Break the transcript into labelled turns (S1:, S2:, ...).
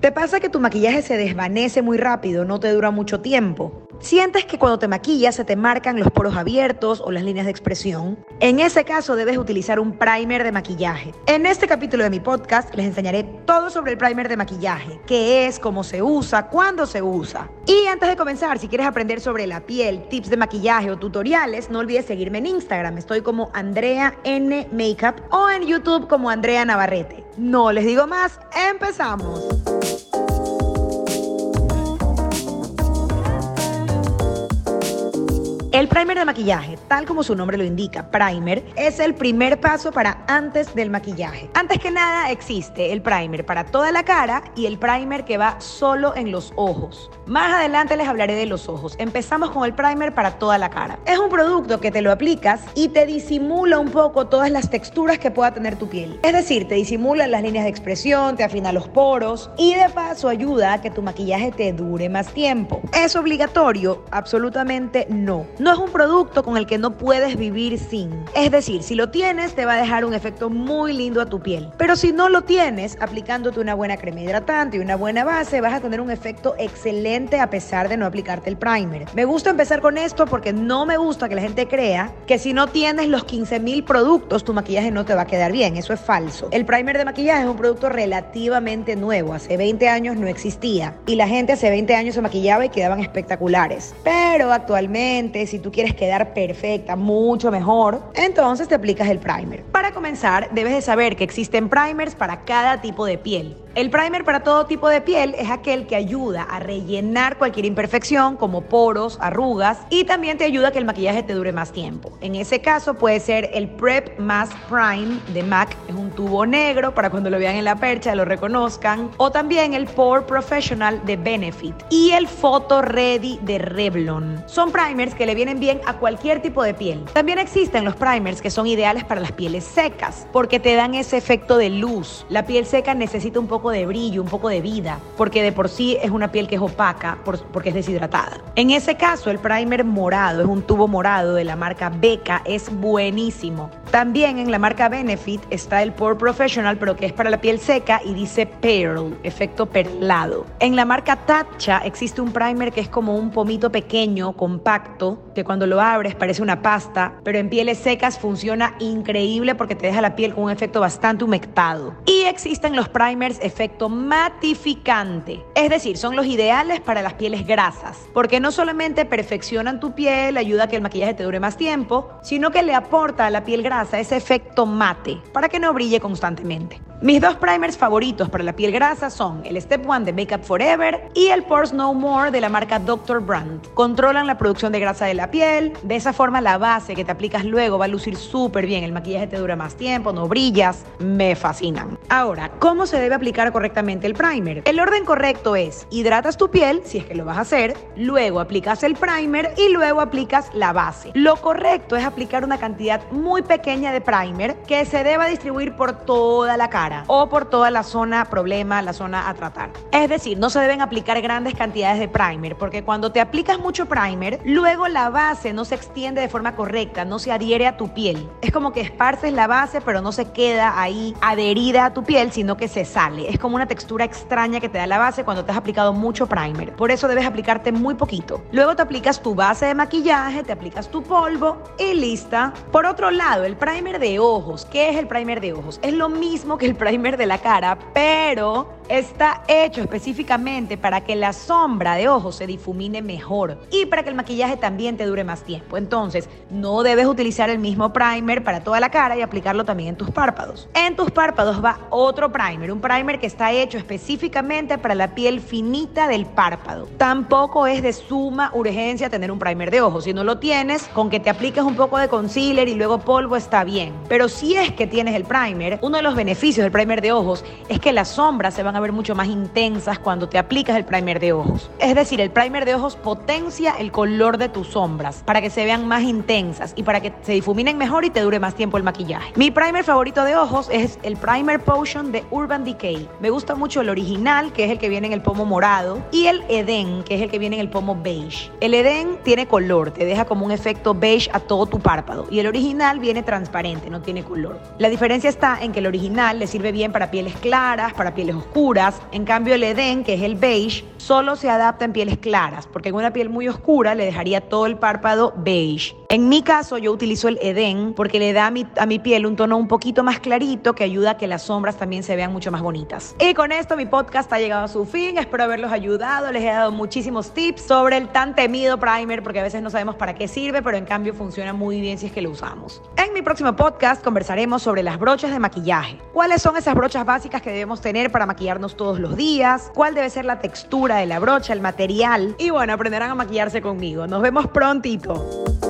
S1: ¿Te pasa que tu maquillaje se desvanece muy rápido, no te dura mucho tiempo? ¿Sientes que cuando te maquillas se te marcan los poros abiertos o las líneas de expresión? En ese caso debes utilizar un primer de maquillaje. En este capítulo de mi podcast les enseñaré todo sobre el primer de maquillaje, qué es, cómo se usa, cuándo se usa. Y antes de comenzar, si quieres aprender sobre la piel, tips de maquillaje o tutoriales, no olvides seguirme en Instagram. Estoy como Andrea N Makeup o en YouTube como Andrea Navarrete. No les digo más, empezamos. Primer de maquillaje, tal como su nombre lo indica, primer, es el primer paso para antes del maquillaje. Antes que nada existe el primer para toda la cara y el primer que va solo en los ojos. Más adelante les hablaré de los ojos. Empezamos con el primer para toda la cara. Es un producto que te lo aplicas y te disimula un poco todas las texturas que pueda tener tu piel. Es decir, te disimula las líneas de expresión, te afina los poros y de paso ayuda a que tu maquillaje te dure más tiempo. ¿Es obligatorio? Absolutamente no no es un producto con el que no puedes vivir sin. Es decir, si lo tienes, te va a dejar un efecto muy lindo a tu piel. Pero si no lo tienes, aplicándote una buena crema hidratante y una buena base, vas a tener un efecto excelente a pesar de no aplicarte el primer. Me gusta empezar con esto porque no me gusta que la gente crea que si no tienes los 15.000 productos, tu maquillaje no te va a quedar bien. Eso es falso. El primer de maquillaje es un producto relativamente nuevo. Hace 20 años no existía. Y la gente hace 20 años se maquillaba y quedaban espectaculares. Pero actualmente, si si quieres quedar perfecta, mucho mejor, entonces te aplicas el primer. Para comenzar, debes de saber que existen primers para cada tipo de piel. El primer para todo tipo de piel es aquel que ayuda a rellenar cualquier imperfección como poros, arrugas y también te ayuda a que el maquillaje te dure más tiempo. En ese caso puede ser el Prep Mask Prime de MAC, es un tubo negro para cuando lo vean en la percha lo reconozcan, o también el Pore Professional de Benefit y el Photo Ready de Revlon. Son primers que le vienen bien a cualquier tipo de piel. También existen los primers que son ideales para las pieles secas porque te dan ese efecto de luz. La piel seca necesita un poco de brillo, un poco de vida, porque de por sí es una piel que es opaca porque es deshidratada. En ese caso, el primer morado, es un tubo morado de la marca Beca, es buenísimo. También en la marca Benefit está el Pore Professional, pero que es para la piel seca y dice Pearl, efecto perlado. En la marca Tatcha existe un primer que es como un pomito pequeño, compacto, que cuando lo abres parece una pasta, pero en pieles secas funciona increíble porque te deja la piel con un efecto bastante humectado. Y existen los primers efecto matificante, es decir, son los ideales para las pieles grasas, porque no solamente perfeccionan tu piel, ayuda a que el maquillaje te dure más tiempo, sino que le aporta a la piel grasa ese efecto mate, para que no brille constantemente. Mis dos primers favoritos para la piel grasa son el Step One de Makeup Forever y el Pores No More de la marca Dr. Brand. Controlan la producción de grasa de la piel, de esa forma la base que te aplicas luego va a lucir súper bien, el maquillaje te dura más tiempo, no brillas, me fascinan. Ahora, ¿cómo se debe aplicar correctamente el primer? El orden correcto es, hidratas tu piel, si es que lo vas a hacer, luego aplicas el primer y luego aplicas la base. Lo correcto es aplicar una cantidad muy pequeña de primer que se deba distribuir por toda la cara o por toda la zona problema, la zona a tratar. Es decir, no se deben aplicar grandes cantidades de primer porque cuando te aplicas mucho primer, luego la base no se extiende de forma correcta, no se adhiere a tu piel. Es como que esparces la base pero no se queda ahí adherida a tu piel, sino que se sale. Es como una textura extraña que te da la base cuando te has aplicado mucho primer. Por eso debes aplicarte muy poquito. Luego te aplicas tu base de maquillaje, te aplicas tu polvo y lista. Por otro lado, el primer de ojos. ¿Qué es el primer de ojos? Es lo mismo que el primer de la cara, pero está hecho específicamente para que la sombra de ojos se difumine mejor y para que el maquillaje también te dure más tiempo. Entonces, no debes utilizar el mismo primer para toda la cara y aplicarlo también en tus párpados. En tus párpados va otro primer, un primer que está hecho específicamente para la piel finita del párpado. Tampoco es de suma urgencia tener un primer de ojos. Si no lo tienes, con que te apliques un poco de concealer y luego polvo está bien. Pero si es que tienes el primer, uno de los beneficios del primer de ojos es que las sombras se van a ver mucho más intensas cuando te aplicas el primer de ojos. Es decir, el primer de ojos potencia el color de tus sombras para que se vean más intensas y para que se difuminen mejor y te dure más tiempo el maquillaje. Mi primer favorito de ojos es el Primer Potion de Urban Decay. Me gusta mucho el original, que es el que viene en el pomo morado, y el Eden, que es el que viene en el pomo beige. El Eden tiene color, te deja como un efecto beige a todo tu párpado, y el original viene transparente, no tiene color. La diferencia está en que el original le sirve sirve bien para pieles claras, para pieles oscuras. En cambio, el Eden, que es el beige, solo se adapta en pieles claras, porque en una piel muy oscura le dejaría todo el párpado beige. En mi caso, yo utilizo el Eden porque le da a mi, a mi piel un tono un poquito más clarito que ayuda a que las sombras también se vean mucho más bonitas. Y con esto mi podcast ha llegado a su fin. Espero haberlos ayudado. Les he dado muchísimos tips sobre el tan temido primer porque a veces no sabemos para qué sirve, pero en cambio funciona muy bien si es que lo usamos. En mi próximo podcast conversaremos sobre las brochas de maquillaje. ¿Cuáles son esas brochas básicas que debemos tener para maquillarnos todos los días? ¿Cuál debe ser la textura de la brocha, el material? Y bueno, aprenderán a maquillarse conmigo. Nos vemos prontito.